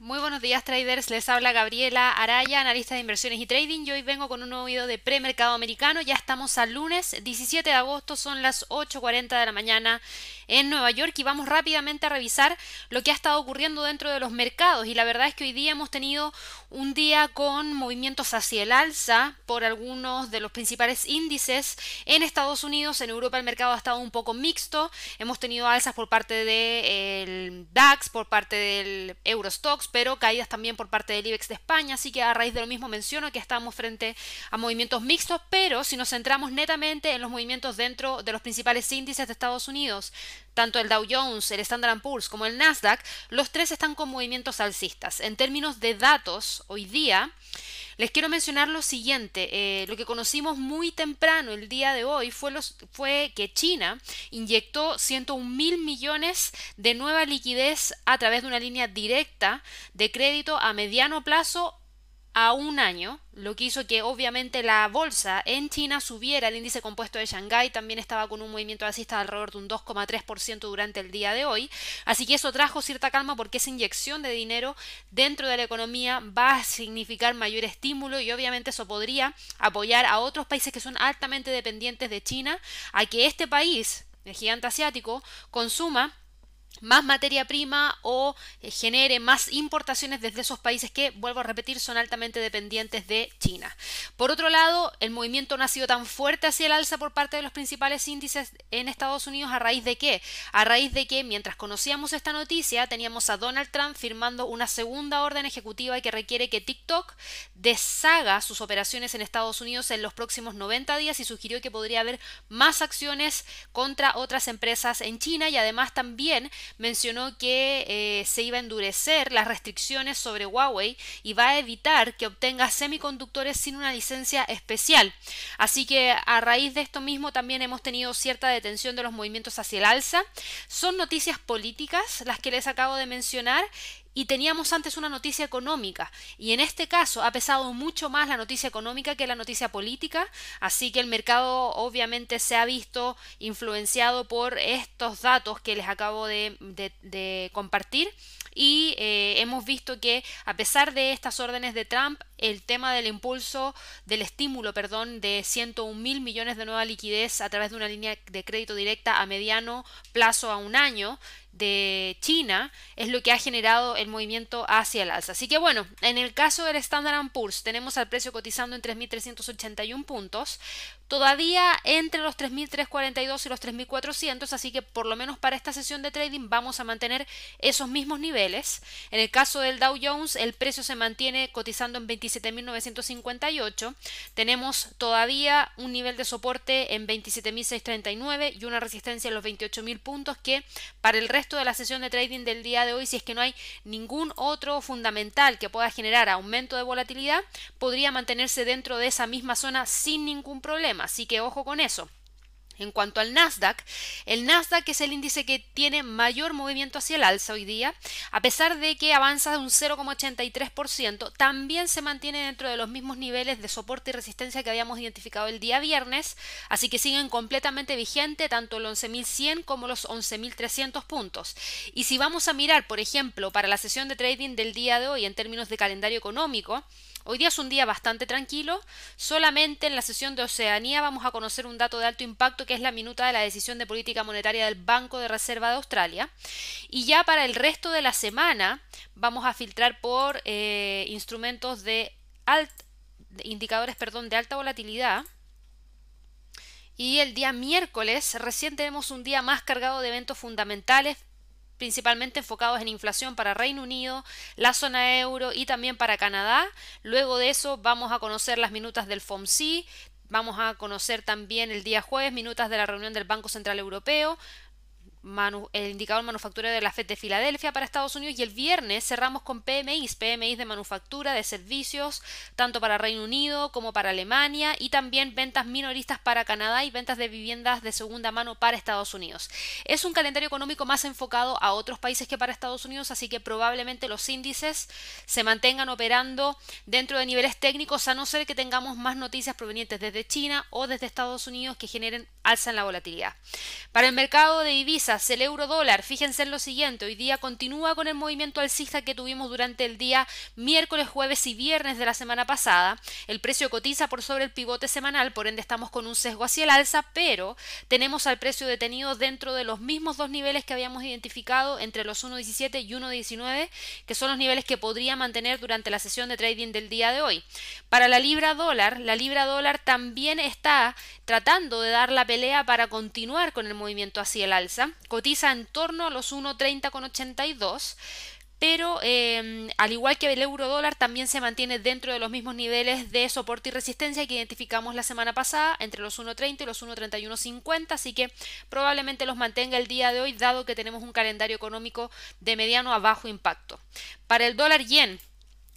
Muy buenos días traders, les habla Gabriela Araya, analista de inversiones y trading. Y hoy vengo con un nuevo video de premercado americano. Ya estamos al lunes 17 de agosto, son las 8.40 de la mañana en Nueva York y vamos rápidamente a revisar lo que ha estado ocurriendo dentro de los mercados. Y la verdad es que hoy día hemos tenido un día con movimientos hacia el alza por algunos de los principales índices en Estados Unidos. En Europa el mercado ha estado un poco mixto. Hemos tenido alzas por parte del DAX, por parte del Eurostox pero caídas también por parte del IBEX de España, así que a raíz de lo mismo menciono que estamos frente a movimientos mixtos, pero si nos centramos netamente en los movimientos dentro de los principales índices de Estados Unidos, tanto el Dow Jones, el Standard Poor's como el Nasdaq, los tres están con movimientos alcistas. En términos de datos, hoy día, les quiero mencionar lo siguiente. Eh, lo que conocimos muy temprano el día de hoy fue, los, fue que China inyectó 101 mil millones de nueva liquidez a través de una línea directa de crédito a mediano plazo a un año, lo que hizo que obviamente la bolsa en China subiera, el índice compuesto de Shanghái. También estaba con un movimiento alcista de alrededor de un 2,3% durante el día de hoy, así que eso trajo cierta calma porque esa inyección de dinero dentro de la economía va a significar mayor estímulo y obviamente eso podría apoyar a otros países que son altamente dependientes de China a que este país, el gigante asiático, consuma más materia prima o eh, genere más importaciones desde esos países que, vuelvo a repetir, son altamente dependientes de China. Por otro lado, el movimiento no ha sido tan fuerte hacia el alza por parte de los principales índices en Estados Unidos a raíz de qué? A raíz de que mientras conocíamos esta noticia teníamos a Donald Trump firmando una segunda orden ejecutiva que requiere que TikTok deshaga sus operaciones en Estados Unidos en los próximos 90 días y sugirió que podría haber más acciones contra otras empresas en China y además también mencionó que eh, se iba a endurecer las restricciones sobre Huawei y va a evitar que obtenga semiconductores sin una licencia especial. Así que a raíz de esto mismo también hemos tenido cierta detención de los movimientos hacia el alza. Son noticias políticas las que les acabo de mencionar y teníamos antes una noticia económica. Y en este caso ha pesado mucho más la noticia económica que la noticia política, así que el mercado obviamente se ha visto influenciado por estos datos que les acabo de, compartir. Y eh, hemos visto que a pesar de estas órdenes de Trump, el tema del impulso, del estímulo, perdón, de 101 mil millones de nueva liquidez a través de una línea de crédito directa a mediano plazo a un año de China es lo que ha generado el movimiento hacia el alza. Así que bueno, en el caso del Standard Poor's tenemos al precio cotizando en 3.381 puntos, todavía entre los 3.342 y los 3.400, así que por lo menos para esta sesión de trading vamos a mantener esos mismos niveles. En el caso del Dow Jones, el precio se mantiene cotizando en 27.958. Tenemos todavía un nivel de soporte en 27.639 y una resistencia en los 28.000 puntos que para el resto de la sesión de trading del día de hoy, si es que no hay ningún otro fundamental que pueda generar aumento de volatilidad, podría mantenerse dentro de esa misma zona sin ningún problema así que ojo con eso. En cuanto al Nasdaq, el Nasdaq es el índice que tiene mayor movimiento hacia el alza hoy día, a pesar de que avanza de un 0,83%, también se mantiene dentro de los mismos niveles de soporte y resistencia que habíamos identificado el día viernes, así que siguen completamente vigente tanto el 11.100 como los 11.300 puntos. Y si vamos a mirar, por ejemplo, para la sesión de trading del día de hoy en términos de calendario económico, Hoy día es un día bastante tranquilo, solamente en la sesión de Oceanía vamos a conocer un dato de alto impacto que es la minuta de la decisión de política monetaria del Banco de Reserva de Australia. Y ya para el resto de la semana vamos a filtrar por eh, instrumentos de indicadores perdón, de alta volatilidad. Y el día miércoles recién tenemos un día más cargado de eventos fundamentales principalmente enfocados en inflación para Reino Unido, la zona euro y también para Canadá. Luego de eso vamos a conocer las minutas del FOMC, vamos a conocer también el día jueves minutas de la reunión del Banco Central Europeo, el indicador manufacturero de la FED de Filadelfia para Estados Unidos y el viernes cerramos con PMIs, PMIs de manufactura, de servicios, tanto para Reino Unido como para Alemania y también ventas minoristas para Canadá y ventas de viviendas de segunda mano para Estados Unidos. Es un calendario económico más enfocado a otros países que para Estados Unidos, así que probablemente los índices se mantengan operando dentro de niveles técnicos a no ser que tengamos más noticias provenientes desde China o desde Estados Unidos que generen alza en la volatilidad. Para el mercado de divisas el euro dólar, fíjense en lo siguiente, hoy día continúa con el movimiento alcista que tuvimos durante el día miércoles, jueves y viernes de la semana pasada. El precio cotiza por sobre el pivote semanal, por ende estamos con un sesgo hacia el alza, pero tenemos al precio detenido dentro de los mismos dos niveles que habíamos identificado entre los 1.17 y 1.19, que son los niveles que podría mantener durante la sesión de trading del día de hoy. Para la libra dólar, la libra dólar también está tratando de dar la pelea para continuar con el movimiento hacia el alza. Cotiza en torno a los 1.30,82 pero em, al igual que el euro dólar también se mantiene dentro de los mismos niveles de soporte y resistencia que identificamos la semana pasada entre los 1.30 y los 1.31.50 así que probablemente los mantenga el día de hoy dado que tenemos un calendario económico de mediano a bajo impacto. Para el dólar yen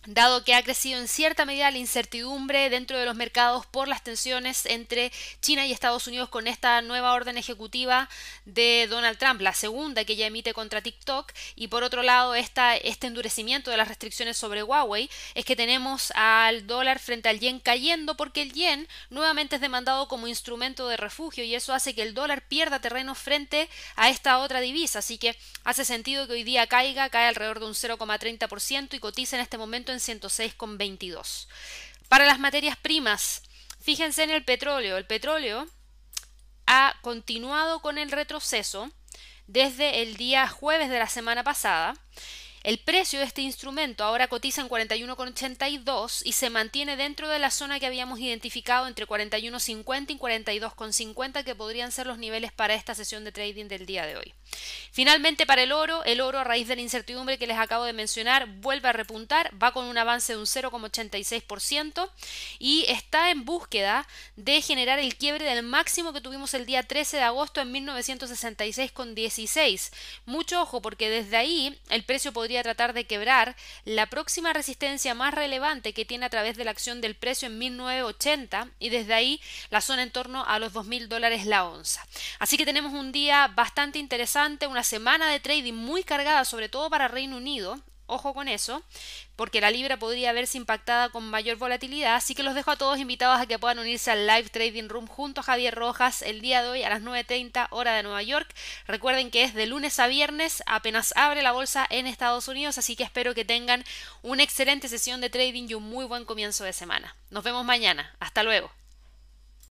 dado que ha crecido en cierta medida la incertidumbre dentro de los mercados por las tensiones entre China y Estados Unidos con esta nueva orden ejecutiva de Donald Trump, la segunda que ya emite contra TikTok, y por otro lado esta, este endurecimiento de las restricciones sobre Huawei, es que tenemos al dólar frente al yen cayendo porque el yen nuevamente es demandado como instrumento de refugio y eso hace que el dólar pierda terreno frente a esta otra divisa, así que hace sentido que hoy día caiga, cae alrededor de un 0,30% y cotiza en este momento en 106,22. Para las materias primas, fíjense en el petróleo. El petróleo ha continuado con el retroceso desde el día jueves de la semana pasada el precio de este instrumento ahora cotiza en 41,82 y se mantiene dentro de la zona que habíamos identificado entre 41,50 y 42,50 que podrían ser los niveles para esta sesión de trading del día de hoy. Finalmente para el oro, el oro a raíz de la incertidumbre que les acabo de mencionar vuelve a repuntar, va con un avance de un 0,86% y está en búsqueda de generar el quiebre del máximo que tuvimos el día 13 de agosto en 1966,16. Mucho ojo porque desde ahí el precio podría tratar de quebrar la próxima resistencia más relevante que tiene a través de la acción del precio en 1980 y desde ahí la zona en torno a los 2.000 dólares la onza. Así que tenemos un día bastante interesante, una semana de trading muy cargada sobre todo para Reino Unido. Ojo con eso, porque la libra podría verse impactada con mayor volatilidad, así que los dejo a todos invitados a que puedan unirse al Live Trading Room junto a Javier Rojas el día de hoy a las 9.30 hora de Nueva York. Recuerden que es de lunes a viernes, apenas abre la bolsa en Estados Unidos, así que espero que tengan una excelente sesión de trading y un muy buen comienzo de semana. Nos vemos mañana. Hasta luego.